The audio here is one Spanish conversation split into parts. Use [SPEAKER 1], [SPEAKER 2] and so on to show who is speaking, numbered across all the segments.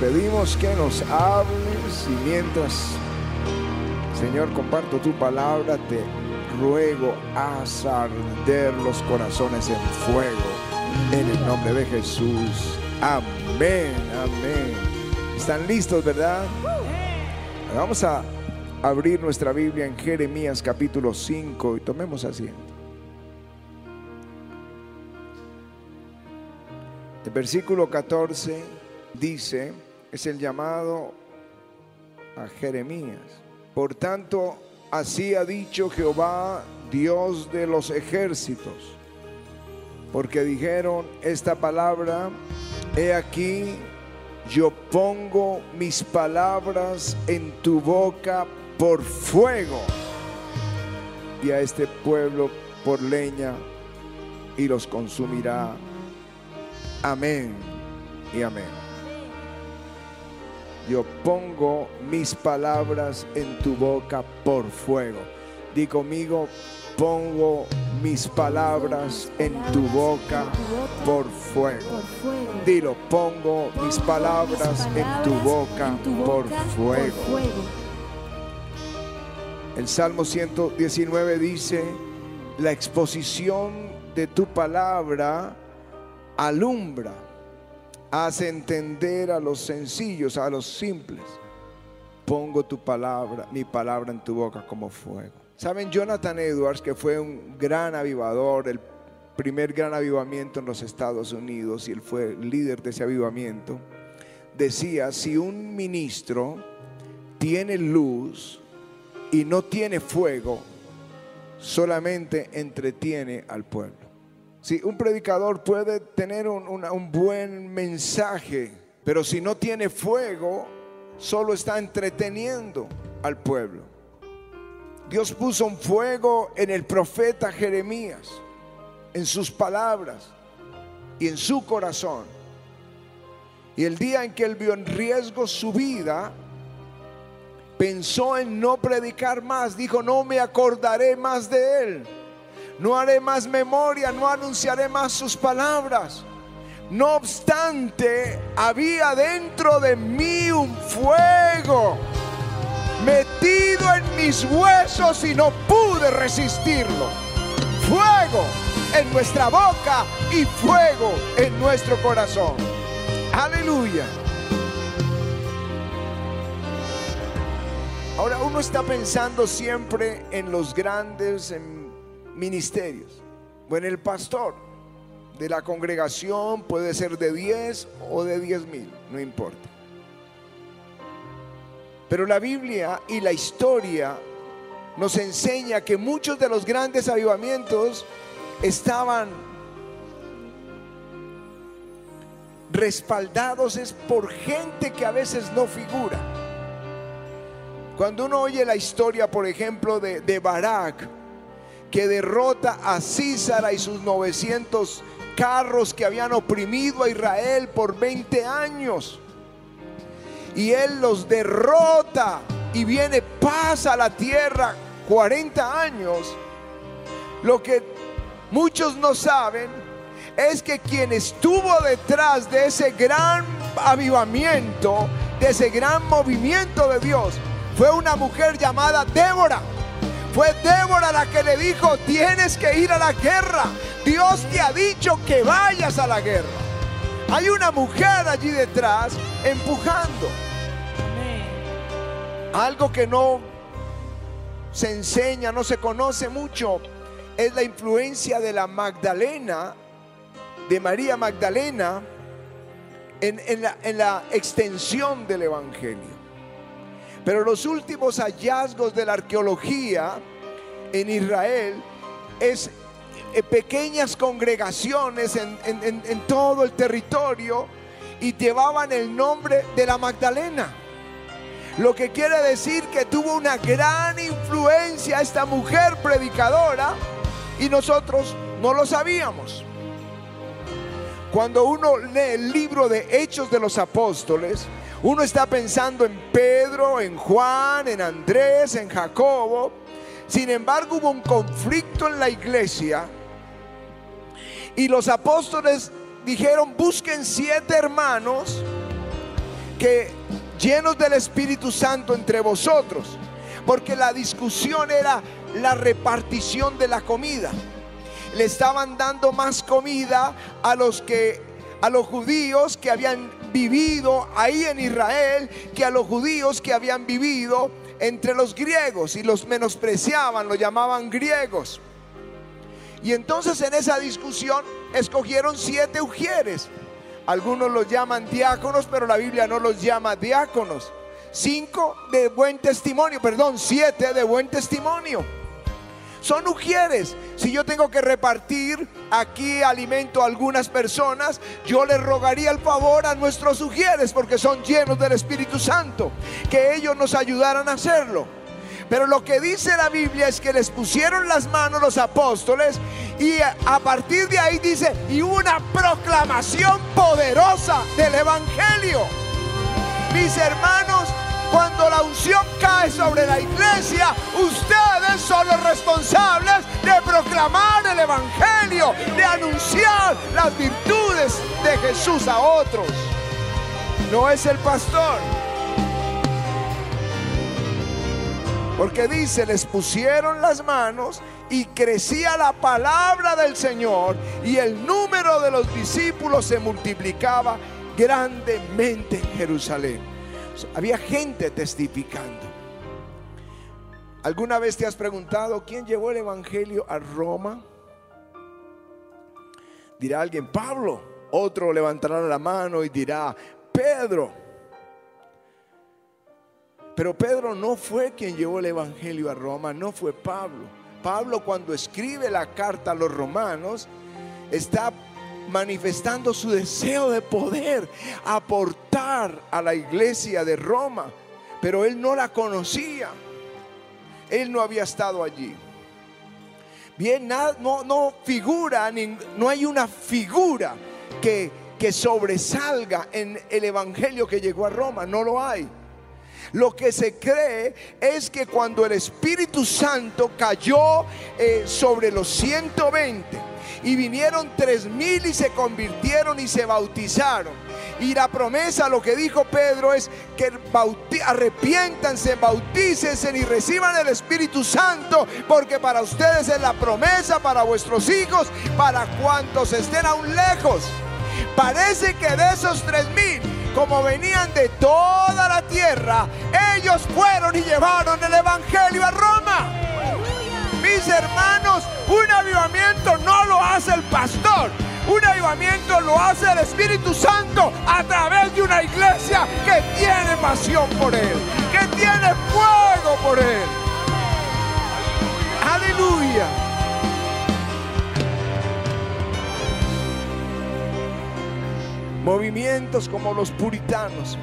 [SPEAKER 1] Pedimos que nos hables y mientras, Señor, comparto tu palabra, te ruego haz arder los corazones en fuego. En el nombre de Jesús. Amén, amén. ¿Están listos, verdad? Vamos a abrir nuestra Biblia en Jeremías capítulo 5 y tomemos asiento. El versículo 14 dice, es el llamado a Jeremías. Por tanto, así ha dicho Jehová, Dios de los ejércitos, porque dijeron esta palabra, he aquí, yo pongo mis palabras en tu boca por fuego y a este pueblo por leña y los consumirá. Amén y amén. Yo pongo mis palabras en tu boca por fuego. Di conmigo, pongo mis palabras en tu boca por fuego. Dilo, pongo mis palabras en tu boca por fuego. El Salmo 119 dice, la exposición de tu palabra alumbra, hace entender a los sencillos, a los simples. Pongo tu palabra, mi palabra en tu boca como fuego. Saben, Jonathan Edwards, que fue un gran avivador, el primer gran avivamiento en los Estados Unidos, y él fue líder de ese avivamiento, decía, si un ministro tiene luz, y no tiene fuego, solamente entretiene al pueblo. Si un predicador puede tener un, un, buen mensaje, pero si no tiene fuego, solo está entreteniendo al pueblo. Dios puso un fuego en el profeta Jeremías, en sus palabras y en su corazón. Y el día en que él vio en riesgo su vida, pensó en no predicar más, dijo, no me acordaré más de él, no haré más memoria, no anunciaré más sus palabras. No obstante, había dentro de mí un fuego metido en mis huesos y no pude resistirlo. Fuego en nuestra boca y fuego en nuestro corazón. Aleluya. Ahora uno está pensando siempre en los grandes ministerios o en el pastor de la congregación, puede ser de 10 o de 10 mil, no importa. Pero la Biblia y la historia nos enseña que muchos de los grandes avivamientos estaban respaldados es por gente que a veces no figura. Cuando uno oye la historia, por ejemplo, de, de Barak, que derrota a Císara y sus 900 carros que habían oprimido a Israel por 20 años. Y él los derrota y viene paz a la tierra 40 años. Lo que muchos no saben es que quien estuvo detrás de ese gran avivamiento, de ese gran movimiento de Dios, fue una mujer llamada Débora. Fue Débora la que le dijo, tienes que ir a la guerra. Dios te ha dicho que vayas a la guerra. Hay una mujer allí detrás empujando. Algo que no se enseña, no se conoce mucho, es la influencia de la Magdalena, de María Magdalena, en, la, en la extensión del Evangelio. Pero los últimos hallazgos de la arqueología en Israel es eh, pequeñas congregaciones en, todo el territorio y llevaban el nombre de la Magdalena. Lo que quiere decir que tuvo una gran influencia esta mujer predicadora y nosotros no lo sabíamos. Cuando uno lee el libro de Hechos de los Apóstoles, uno está pensando en Pedro, en Juan, en Andrés, en Jacobo. Sin embargo, hubo un conflicto en la iglesia y los apóstoles dijeron, busquen siete hermanos que llenos del Espíritu Santo entre vosotros, porque la discusión era la repartición de la comida. Le estaban dando más comida a los que a los judíos que habían vivido ahí en Israel que a los judíos que habían vivido entre los griegos y los menospreciaban, los llamaban griegos. Y entonces en esa discusión escogieron siete ujieres. Algunos los llaman diáconos, pero la Biblia no los llama diáconos. Cinco de buen testimonio, perdón, siete de buen testimonio. Son ujieres. Si yo tengo que repartir aquí alimento a algunas personas, yo les rogaría el favor a nuestros ujieres porque son llenos del Espíritu Santo, que ellos nos ayudaran a hacerlo. Pero lo que dice la Biblia es que les pusieron las manos los apóstoles y a partir de ahí dice, y una proclamación poderosa del Evangelio. Mis hermanos, cuando la unción cae sobre la iglesia, ustedes son los responsables de proclamar el Evangelio, de anunciar las virtudes de Jesús a otros. No es el pastor. Porque dice, les pusieron las manos y crecía la palabra del Señor y el número de los discípulos se multiplicaba grandemente en Jerusalén. Había gente testificando. ¿Alguna vez te has preguntado quién llevó el Evangelio a Roma? Dirá alguien, Pablo. Otro levantará la mano y dirá, Pedro. Pero Pedro no fue quien llevó el Evangelio a Roma, no fue Pablo. Pablo cuando escribe la carta a los romanos está manifestando su deseo de poder aportar a la iglesia de Roma, pero él no la conocía. Él no había estado allí. Bien, no, no figura, no hay una figura que, que sobresalga en el evangelio que llegó a Roma, no lo hay. Lo que se cree es que cuando el Espíritu Santo cayó eh, sobre los 120, y vinieron tres mil y se convirtieron y se bautizaron. Y la promesa, lo que dijo Pedro es que arrepiéntanse, bautícense y reciban el Espíritu Santo, porque para ustedes es la promesa, para vuestros hijos, para cuantos estén aún lejos. Parece que de esos tres mil, como venían de toda la tierra, ellos fueron y llevaron el Evangelio a Roma mis hermanos, un avivamiento no lo hace el pastor. Un avivamiento lo hace el Espíritu Santo a través de una iglesia que tiene pasión por Él, que tiene fuego por Él. Aleluya. Movimientos como los puritanos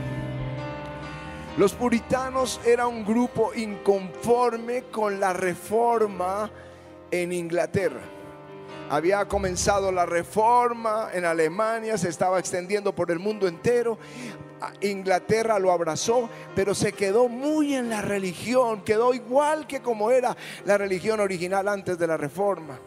[SPEAKER 1] los puritanos era un grupo inconforme con la reforma en Inglaterra. Había comenzado la reforma en Alemania, se estaba extendiendo por el mundo entero. Inglaterra lo abrazó, pero se quedó muy en la religión, quedó igual que como era la religión original antes de la reforma.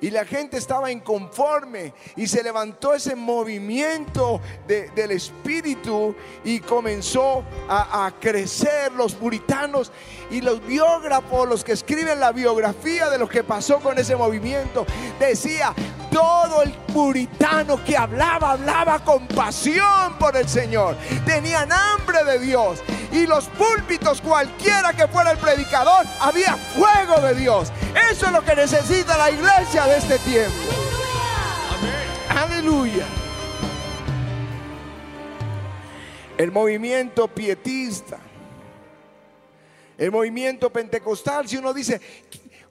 [SPEAKER 1] Y la gente estaba inconforme y se levantó ese movimiento del espíritu y comenzó a, a, crecer los puritanos y los biógrafos, los que escriben la biografía de lo que pasó con ese movimiento, decía, todo el puritano que hablaba, hablaba con pasión por el Señor. Tenían hambre de Dios. Y los púlpitos, cualquiera que fuera el predicador, había fuego de Dios. Eso es lo que necesita la iglesia de este tiempo. Aleluya. El movimiento pietista, el movimiento pentecostal, si uno dice,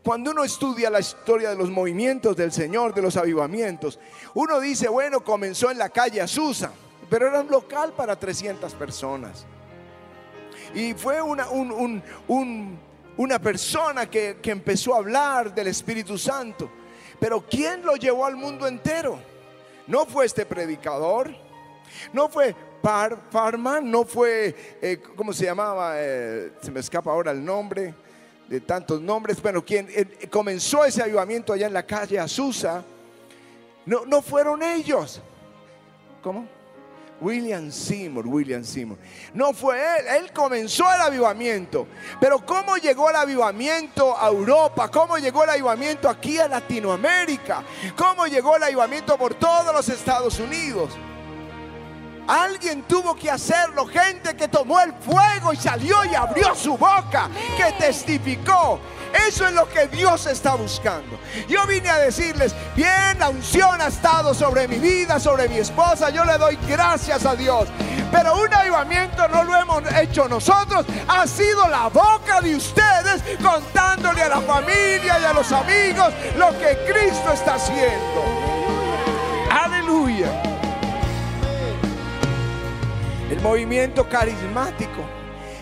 [SPEAKER 1] cuando uno estudia la historia de los movimientos del Señor, de los avivamientos, uno dice, bueno, comenzó en la calle Azusa, pero era un local para 300 personas. Y fue una, una persona que, empezó a hablar del Espíritu Santo. Pero ¿quién lo llevó al mundo entero? No fue este predicador, no fue Farman, no fue, eh, ¿cómo se llamaba? Eh, se me escapa ahora el nombre de tantos nombres, bueno, quien eh, comenzó ese avivamiento allá en la calle Azusa, no, no fueron ellos. ¿Cómo? William Seymour, William Seymour. No fue él, él comenzó el avivamiento. Pero ¿cómo llegó el avivamiento a Europa? ¿Cómo llegó el avivamiento aquí a Latinoamérica? ¿Cómo llegó el avivamiento por todos los Estados Unidos? Alguien tuvo que hacerlo, gente que tomó el fuego y salió y abrió su boca, que testificó. Eso es lo que Dios está buscando. Yo vine a decirles, bien, la unción ha estado sobre mi vida, sobre mi esposa, yo le doy gracias a Dios. Pero un avivamiento no lo hemos hecho nosotros, ha sido la boca de ustedes contándole a la familia y a los amigos lo que Cristo está haciendo. Aleluya. El movimiento carismático.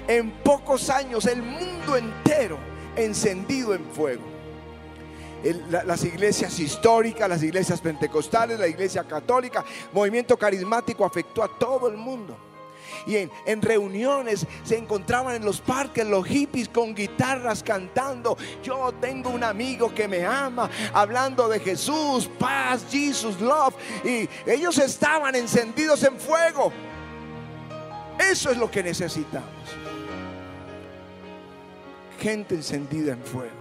[SPEAKER 1] En pocos años el mundo entero encendido en fuego. las iglesias históricas, las iglesias pentecostales, la iglesia católica, movimiento carismático afectó a todo el mundo. Y en, en, reuniones se encontraban en los parques los hippies con guitarras cantando. Yo tengo un amigo que me ama, hablando de Jesús, paz, Jesus, love. Y ellos estaban encendidos en fuego. Eso es lo que necesitamos. Gente encendida en fuego.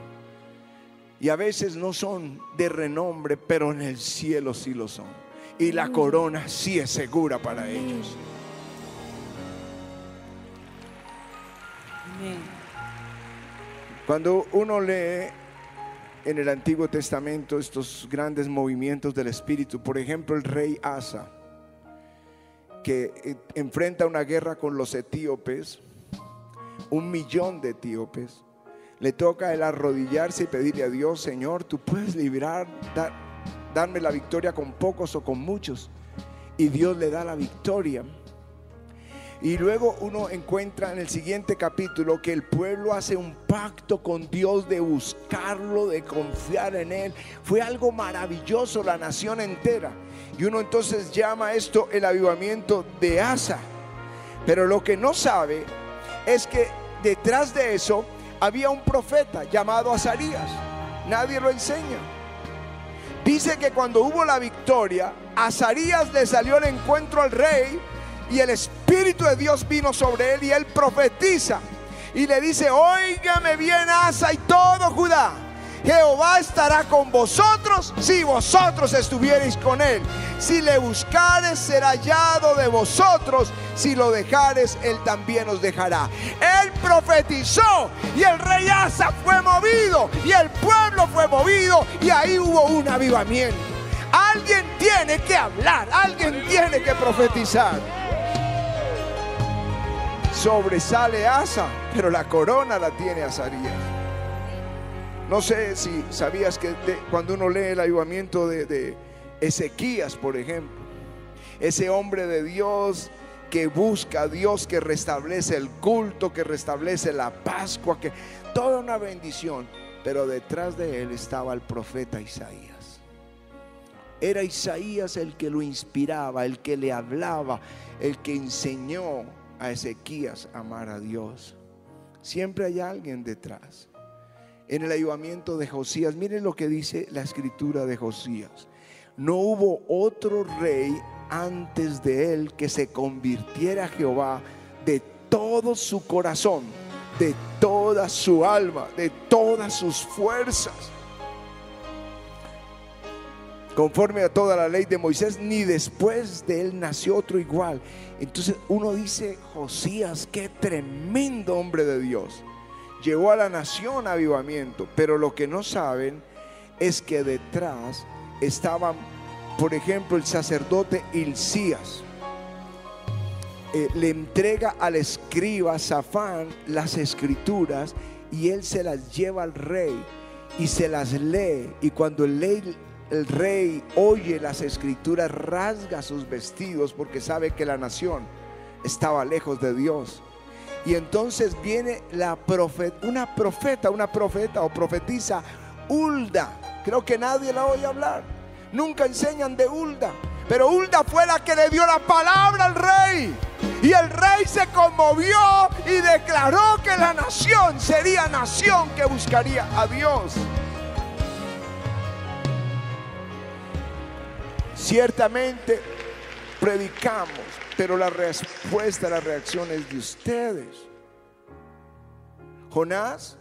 [SPEAKER 1] Y a veces no son de renombre, pero en el cielo sí lo son. Y la corona sí es segura para ellos. Cuando uno lee en el Antiguo Testamento estos grandes movimientos del Espíritu, por ejemplo el rey Asa, que eh, enfrenta una guerra con los etíopes, un millón de etíopes, le toca el arrodillarse y pedirle a Dios, Señor, tú puedes librar, darme la victoria con pocos o con muchos. Y Dios le da la victoria. Y luego uno encuentra en el siguiente capítulo que el pueblo hace un pacto con Dios de buscarlo, de confiar en Él. Fue algo maravilloso la nación entera. Y uno entonces llama esto el avivamiento de Asa. Pero lo que no sabe es que detrás de eso había un profeta llamado Azarías. Nadie lo enseña. Dice que cuando hubo la victoria, Azarías le salió al encuentro al rey y el Espíritu de Dios vino sobre él y él profetiza. Y le dice, óigame bien Asa y todo Judá Jehová estará con vosotros si vosotros estuviereis con él. Si le buscares, será hallado de vosotros. Si lo dejares, él también os dejará. Él profetizó y el rey Asa fue movido y el pueblo fue movido y ahí hubo un avivamiento. Alguien tiene que hablar, alguien tiene que profetizar. Sobresale Asa, pero la corona la tiene Azarías. No sé si sabías que cuando uno lee el ayudamiento de, Ezequías, por ejemplo, ese hombre de Dios que busca a Dios, que restablece el culto, que restablece la Pascua, que toda una bendición. Pero detrás de él estaba el profeta Isaías. Era Isaías el que lo inspiraba, el que le hablaba, el que enseñó a Ezequías a amar a Dios. Siempre hay alguien detrás en el ayudamiento de Josías. Miren lo que dice la escritura de Josías. No hubo otro rey antes de él que se convirtiera a Jehová de todo su corazón, de toda su alma, de todas sus fuerzas. Conforme a toda la ley de Moisés, ni después de él nació otro igual. Entonces uno dice, Josías, qué tremendo hombre de Dios llevó a la nación a avivamiento, pero lo que no saben es que detrás estaban, por ejemplo, el sacerdote Hilcías. Eh, le entrega al escriba Safán las escrituras y él se las lleva al rey y se las lee. Y cuando el, el rey oye las escrituras, rasga sus vestidos porque sabe que la nación estaba lejos de Dios. Y entonces viene la profeta, una profeta, una profeta o profetiza, Hulda. Creo que nadie la oye hablar. Nunca enseñan de Hulda. Pero Hulda fue la que le dio la palabra al rey. Y el rey se conmovió y declaró que la nación sería nación que buscaría a Dios. Ciertamente predicamos, pero la respuesta, la reacción es de ustedes. Jonás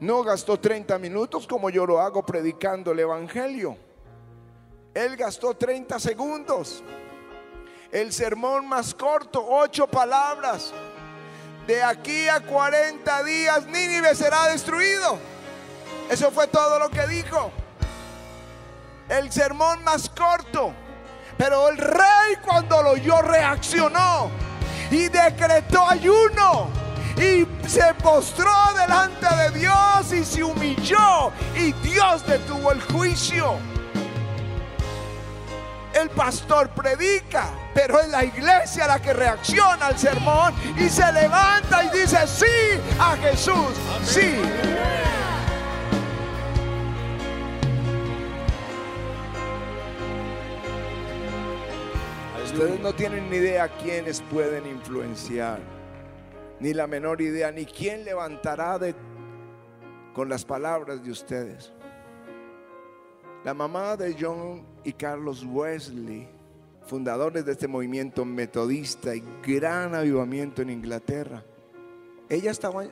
[SPEAKER 1] no gastó 30 minutos como yo lo hago predicando el Evangelio. Él gastó 30 segundos. El sermón más corto, ocho palabras. De aquí a 40 días Nínive será destruido. Eso fue todo lo que dijo. El sermón más corto. Pero el rey cuando lo oyó reaccionó y decretó ayuno y se postró delante de Dios y se humilló y Dios detuvo el juicio. El pastor predica, pero es la iglesia la que reacciona al sermón y se levanta y dice sí a Jesús, sí. Ustedes no tienen ni idea quiénes pueden influenciar, ni la menor idea, ni quién levantará con las palabras de ustedes. La mamá de John y Carlos Wesley, fundadores de este movimiento metodista y gran avivamiento en Inglaterra, ella estaba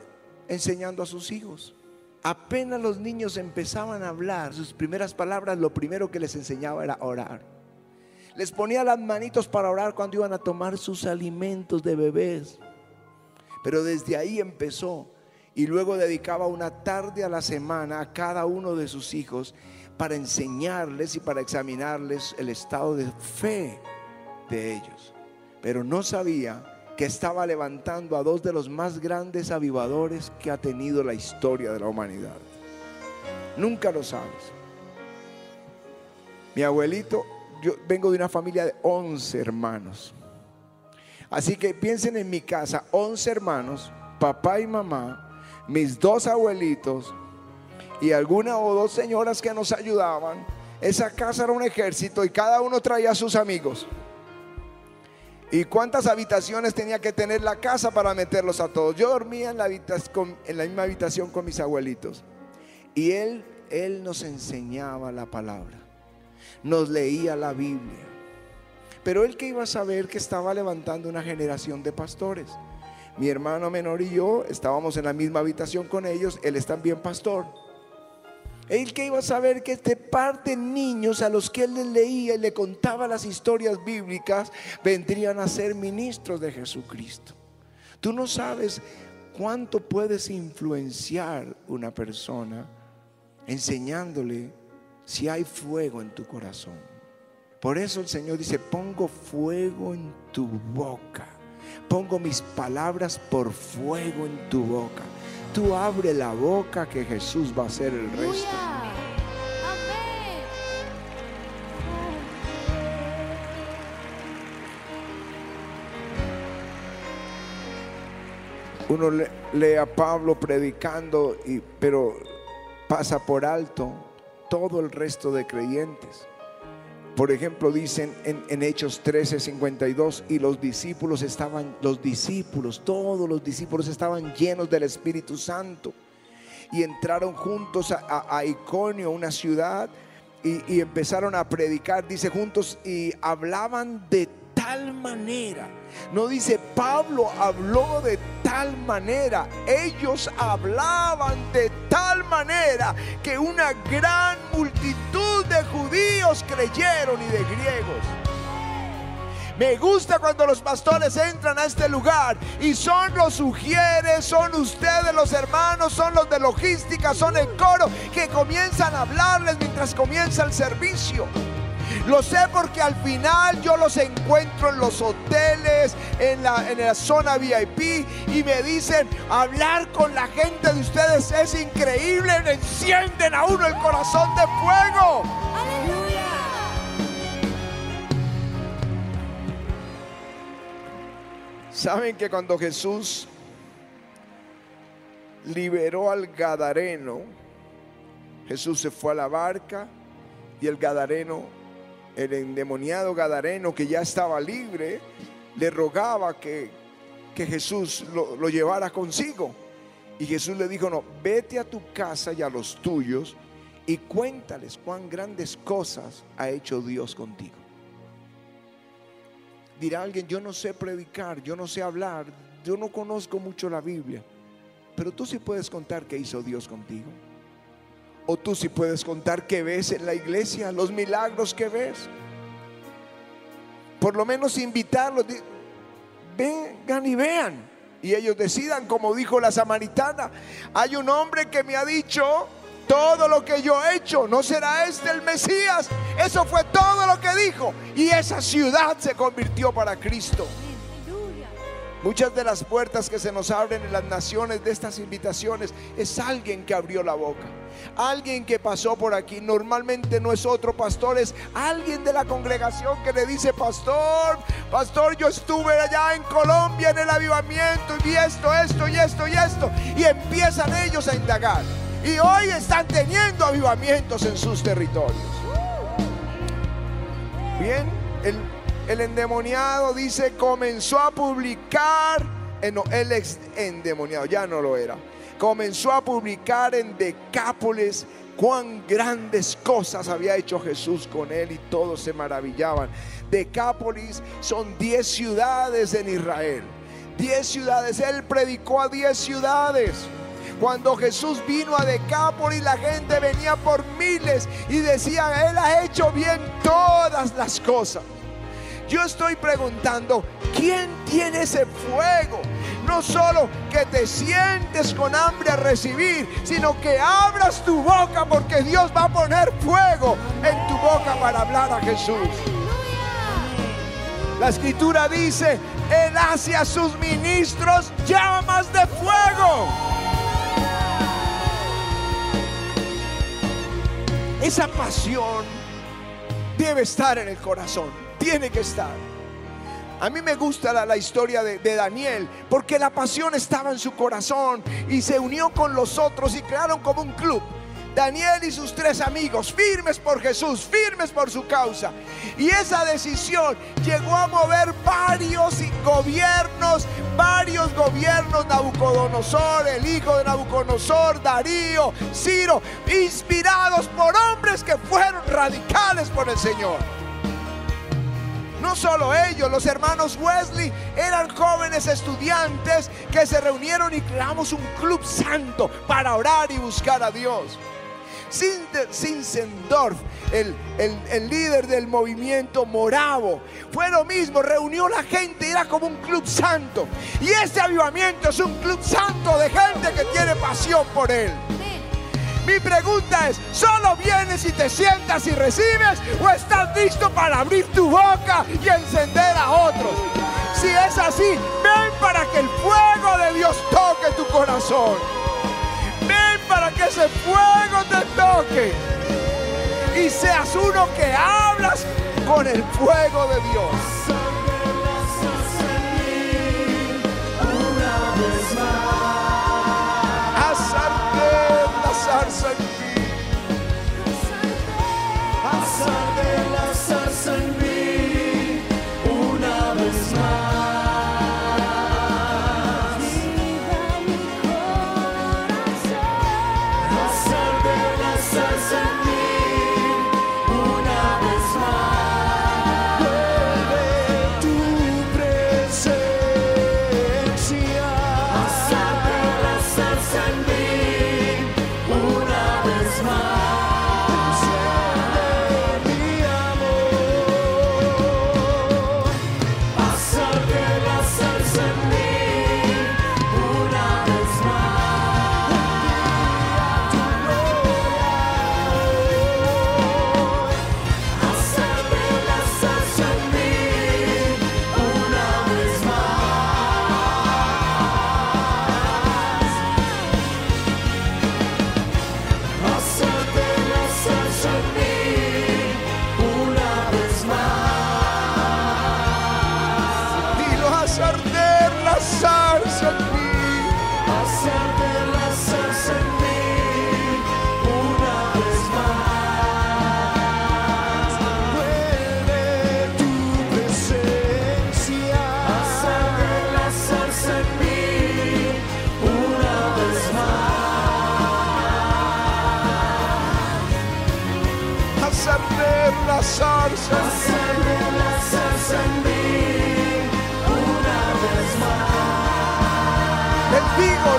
[SPEAKER 1] enseñando a sus hijos. Apenas los niños empezaban a hablar, sus primeras palabras, lo primero que les enseñaba era orar. Les ponía las manitos para orar cuando iban a tomar sus alimentos de bebés. Pero desde ahí empezó y luego dedicaba una tarde a la semana a cada uno de sus hijos para enseñarles y para examinarles el estado de fe de ellos. Pero no sabía que estaba levantando a dos de los más grandes avivadores que ha tenido la historia de la humanidad. Nunca lo sabes. Mi abuelito yo vengo de una familia de 11 hermanos. Así que piensen en mi casa, 11 hermanos, papá y mamá, mis dos abuelitos y alguna o dos señoras que nos ayudaban. Esa casa era un ejército y cada uno traía a sus amigos. ¿Y cuántas habitaciones tenía que tener la casa para meterlos a todos? Yo dormía en la, en la misma habitación con mis abuelitos. Y él, él nos enseñaba la palabra nos leía la Biblia. Pero él que iba a saber que estaba levantando una generación de pastores. Mi hermano menor y yo estábamos en la misma habitación con ellos, él es también pastor. Él que iba a saber que este de niños a los que él les leía y le contaba las historias bíblicas vendrían a ser ministros de Jesucristo. Tú no sabes cuánto puedes influenciar una persona enseñándole si hay fuego en tu corazón. Por eso el Señor dice, pongo fuego en tu boca. Pongo mis palabras por fuego en tu boca. Tú abre la boca que Jesús va a hacer el resto. Uno lee a Pablo predicando, y, pero pasa por alto todo el resto de creyentes. Por ejemplo, dicen en, Hechos 13, 52, y los discípulos estaban, los discípulos, todos los discípulos estaban llenos del Espíritu Santo y entraron juntos a, Iconio, una ciudad, y, y empezaron a predicar, dice juntos, y hablaban de tal manera. No dice Pablo habló de tal manera. Ellos hablaban de tal manera que una gran multitud de judíos creyeron y de griegos. Me gusta cuando los pastores entran a este lugar y son los sugieres, son ustedes los hermanos, son los de logística, son el coro que comienzan a hablarles mientras comienza el servicio. Lo sé porque al final yo los encuentro en los hoteles, en la, en la zona VIP y me dicen, hablar con la gente de ustedes es increíble, encienden a uno el corazón de fuego. Aleluya. Saben que cuando Jesús liberó al Gadareno, Jesús se fue a la barca y el Gadareno el endemoniado Gadareno que ya estaba libre, le rogaba que, que Jesús lo, lo, llevara consigo. Y Jesús le dijo, no, vete a tu casa y a los tuyos y cuéntales cuán grandes cosas ha hecho Dios contigo. Dirá alguien, yo no sé predicar, yo no sé hablar, yo no conozco mucho la Biblia. Pero tú sí puedes contar qué hizo Dios contigo. O tú sí puedes contar qué ves en la iglesia, los milagros que ves. Por lo menos invitarlos, vengan y vean. Y ellos decidan, como dijo la samaritana, hay un hombre que me ha dicho, todo lo que yo he hecho, ¿no será este el Mesías? Eso fue todo lo que dijo. Y esa ciudad se convirtió para Cristo. Muchas de las puertas que se nos abren en las naciones de estas invitaciones es alguien que abrió la boca. Alguien que pasó por aquí. Normalmente no es otro pastor, es alguien de la congregación que le dice, pastor, pastor, yo estuve allá en Colombia en el avivamiento y vi esto, esto y esto y esto. Y empiezan ellos a indagar. Y hoy están teniendo avivamientos en sus territorios. Bien, el endemoniado dice, comenzó a publicar, eh, no, el ex endemoniado, ya no lo era, comenzó a publicar en Decápolis cuán grandes cosas había hecho Jesús con él y todos se maravillaban. Decápolis son 10 ciudades en Israel. 10 ciudades, él predicó a 10 ciudades. Cuando Jesús vino a Decápolis, la gente venía por miles y decía, Él ha hecho bien todas las cosas. Yo estoy preguntando, ¿quién tiene ese fuego? No solo que te sientes con hambre a recibir, sino que abras tu boca porque Dios va a poner fuego en tu boca para hablar a Jesús. La escritura dice, Él hace a sus ministros llamas de fuego. Esa pasión debe estar en el corazón tiene que estar. A mí me gusta la, historia de, de, Daniel porque la pasión estaba en su corazón y se unió con los otros y crearon como un club. Daniel y sus tres amigos, firmes por Jesús, firmes por su causa. Y esa decisión llegó a mover varios gobiernos, varios gobiernos, Nabucodonosor, el hijo de Nabucodonosor, Darío, Ciro, inspirados por hombres que fueron radicales por el Señor. No solo ellos, los hermanos Wesley eran jóvenes estudiantes que se reunieron y creamos un club santo para orar y buscar a Dios. Zinzendorf, el, el, líder del movimiento moravo, fue lo mismo, reunió la gente, era como un club santo. Y este avivamiento es un club santo de gente que tiene pasión por él. Mi pregunta es, ¿solo vienes y te sientas y recibes o estás listo para abrir tu boca y encender a otros? Si es así, ven para que el fuego de Dios toque tu corazón. Ven para que ese fuego te toque. Y seas uno que hablas con el fuego de Dios.
[SPEAKER 2] La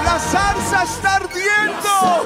[SPEAKER 2] La
[SPEAKER 1] zarza está ardiendo.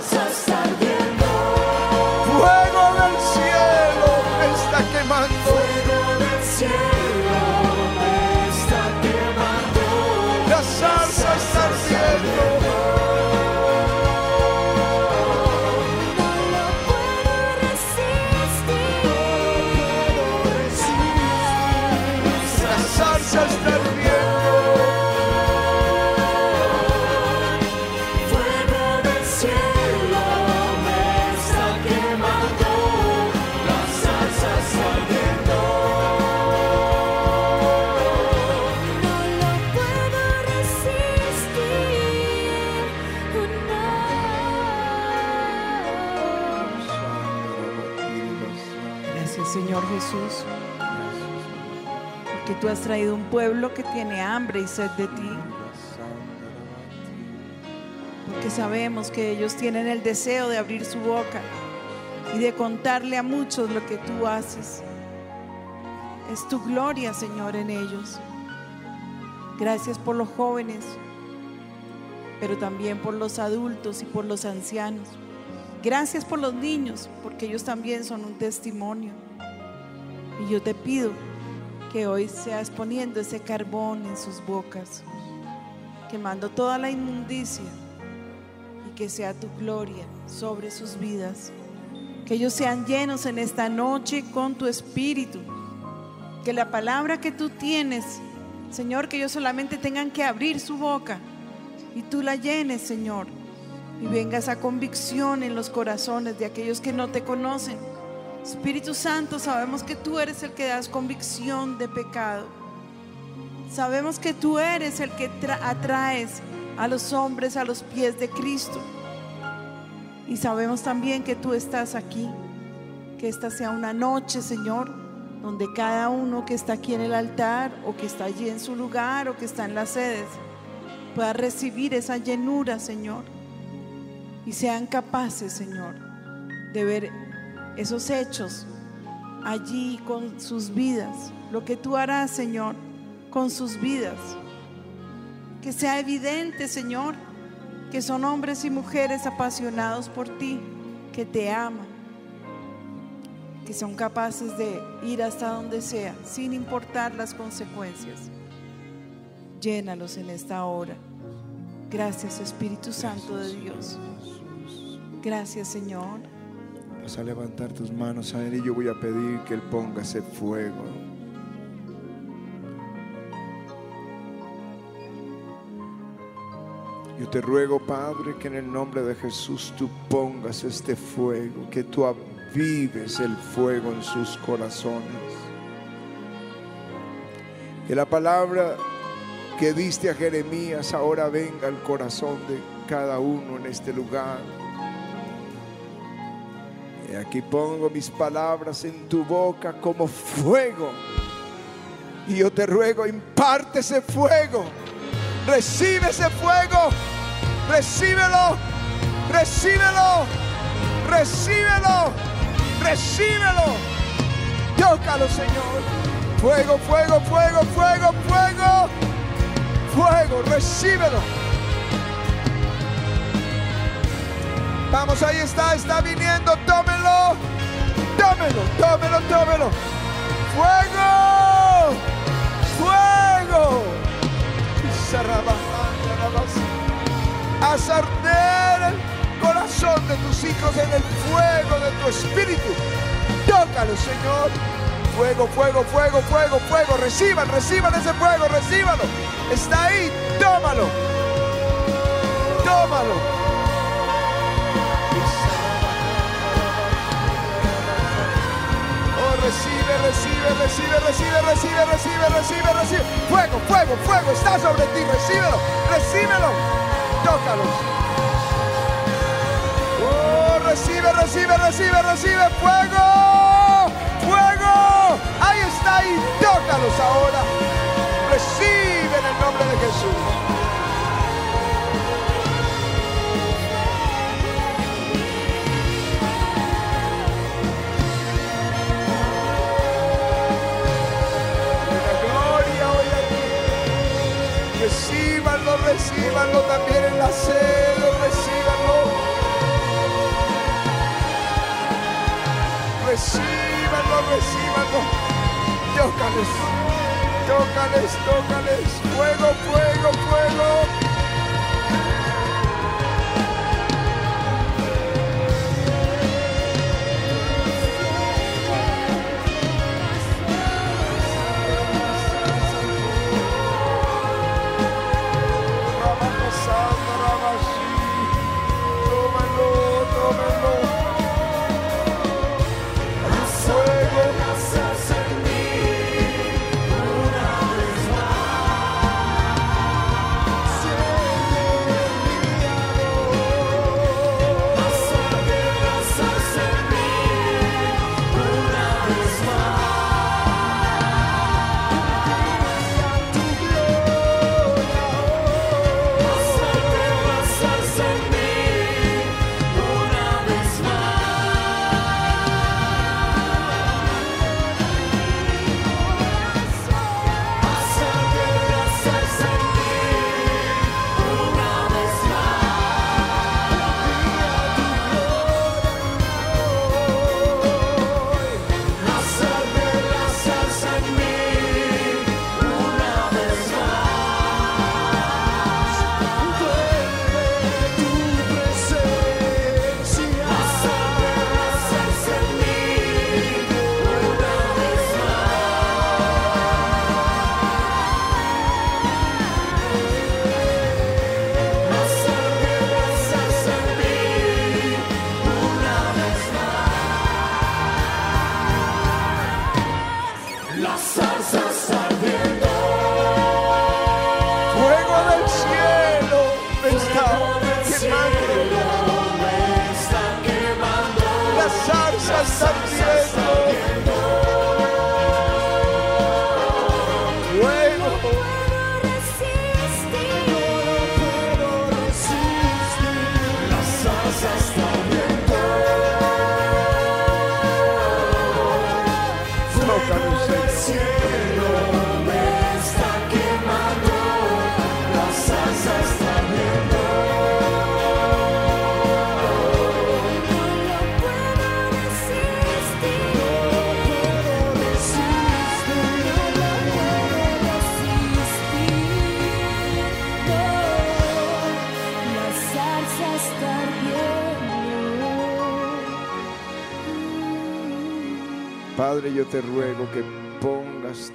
[SPEAKER 3] Has traído un pueblo que tiene hambre y sed de ti, porque sabemos que ellos tienen el deseo de abrir su boca y de contarle a muchos lo que tú haces. Es tu gloria, Señor, en ellos. Gracias por los jóvenes, pero también por los adultos y por los ancianos. Gracias por los niños, porque ellos también son un testimonio. Y yo te pido que hoy seas poniendo ese carbón en sus bocas, quemando toda la inmundicia y que sea tu gloria sobre sus vidas. Que ellos sean llenos en esta noche con tu espíritu. Que la palabra que tú tienes, Señor, que ellos solamente tengan que abrir su boca y tú la llenes, Señor. Y venga esa convicción en los corazones de aquellos que no te conocen. Espíritu Santo, sabemos que tú eres el que das convicción de pecado. Sabemos que tú eres el que tra- atraes a los hombres a los pies de Cristo. Y sabemos también que tú estás aquí. Que esta sea una noche, Señor, donde cada uno que está aquí en el altar o que está allí en su lugar o que está en las sedes pueda recibir esa llenura, Señor. Y sean capaces, Señor, de ver esos hechos allí con sus vidas. Lo que tú harás, Señor, con sus vidas. Que sea evidente, Señor, que son hombres y mujeres apasionados por ti, que te aman, que son capaces de ir hasta donde sea, sin importar las consecuencias. Llénalos en esta hora. Gracias, Espíritu Santo de Dios. Gracias, Señor.
[SPEAKER 1] Vas a levantar tus manos a Él y yo voy a pedir que Él ponga ese fuego. Yo te ruego, Padre, que en el nombre de Jesús tú pongas este fuego, que tú avives el fuego en sus corazones. Que la palabra que diste a Jeremías ahora venga al corazón de cada uno en este lugar. Y aquí pongo mis palabras en tu boca como fuego. Y yo te ruego, imparte ese fuego. Recibe ese fuego. Recíbelo. Recíbelo. Recíbelo. Recíbelo. Tócalo, Señor. Fuego, fuego, fuego, fuego, fuego. Fuego, recíbelo. Vamos, ahí está, está viniendo, tómelo, tómelo, tómelo, tómelo. Fuego, fuego. Haz arder el corazón de tus hijos en el fuego de tu espíritu. Tócalo, Señor. Fuego, fuego, fuego, fuego, fuego. Reciban, reciban ese fuego, recíbalo. Está ahí, tómalo. Tómalo. Recibe, recibe, recibe, recibe, recibe, recibe, recibe, recibe. Fuego, fuego, fuego está sobre ti. Recíbelo, recíbelo. Tócalos. Oh, recibe, recibe, recibe, recibe. Fuego, fuego. Ahí está, y tócalos ahora. Recibe en el nombre de Jesús. Aquí. Recíbanlo, también en la celo, recíbanlo. Recíbanlo, recíbanlo. Tócales, tócales, tócales. Fuego, fuego, fuego.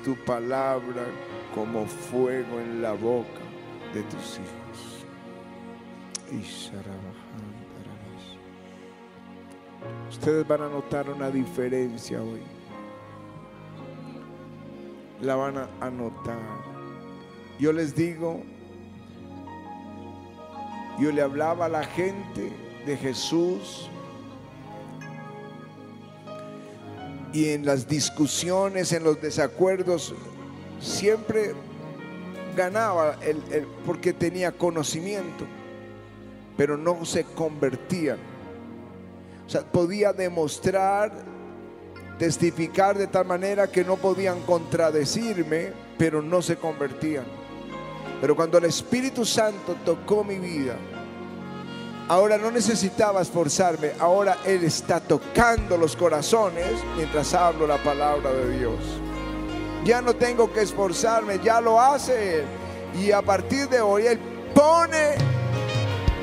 [SPEAKER 1] Tu palabra como fuego en la boca de tus hijos. Ustedes van a notar una diferencia hoy. La van a notar. Yo les digo, yo le hablaba a la gente de Jesús y en las discusiones, en los desacuerdos, siempre ganaba el- porque tenía conocimiento, pero no se convertían. O sea, podía demostrar, testificar de tal manera que no podían contradecirme, pero no se convertían. Pero cuando el Espíritu Santo tocó mi vida, Ahora no necesitaba esforzarme, ahora Él está tocando los corazones mientras hablo la palabra de Dios. Ya no tengo que esforzarme, ya lo hace Él. Y a partir de hoy Él pone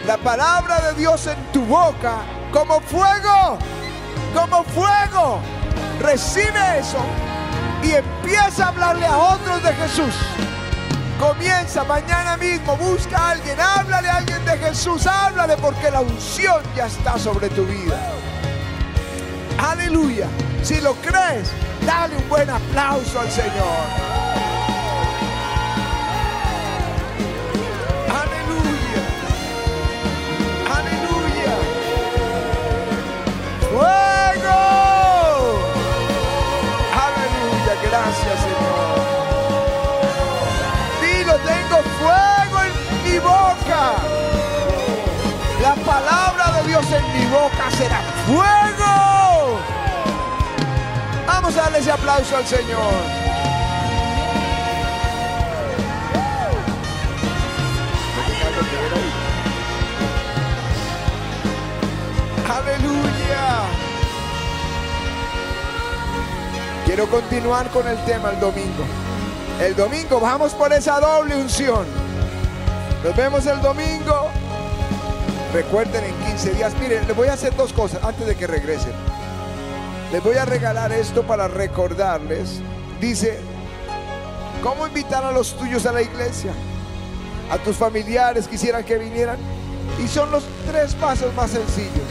[SPEAKER 1] la palabra de Dios en tu boca como fuego, como fuego. Recibe eso y empieza a hablarle a otros de Jesús. Comienza mañana mismo, busca a alguien, háblale a alguien de Jesús, háblale porque la unción ya está sobre tu vida. Aleluya. Si lo crees, dale un buen aplauso al Señor. Boca. La palabra de Dios en mi boca será fuego. Vamos a darle ese aplauso al Señor. Aleluya. Quiero continuar con el tema el domingo. El domingo vamos por esa doble unción. Nos vemos el domingo. Recuerden en 15 días. Miren, les voy a hacer dos cosas antes de que regresen. Les voy a regalar esto para recordarles. Dice, ¿cómo invitar a los tuyos a la iglesia? A tus familiares quisieran que vinieran. Y son los tres pasos más sencillos.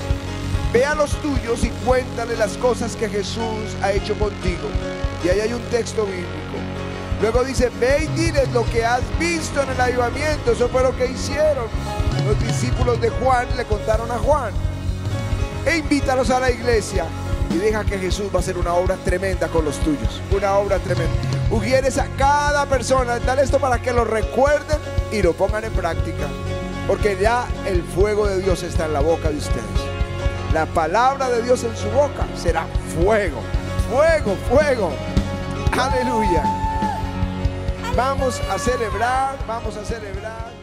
[SPEAKER 1] Ve a los tuyos y cuéntale las cosas que Jesús ha hecho contigo. Y ahí hay un texto bíblico. Luego dice, ve y diles lo que has visto en el avivamiento. Eso fue lo que hicieron. Los discípulos de Juan le contaron a Juan. E invítalos a la iglesia y deja que Jesús va a hacer una obra tremenda con los tuyos. Una obra tremenda. Ujieres a cada persona. Dale esto para que lo recuerden y lo pongan en práctica. Porque ya el fuego de Dios está en la boca de ustedes. La palabra de Dios en su boca será fuego. Fuego, fuego. Aleluya. Vamos a celebrar, vamos a celebrar.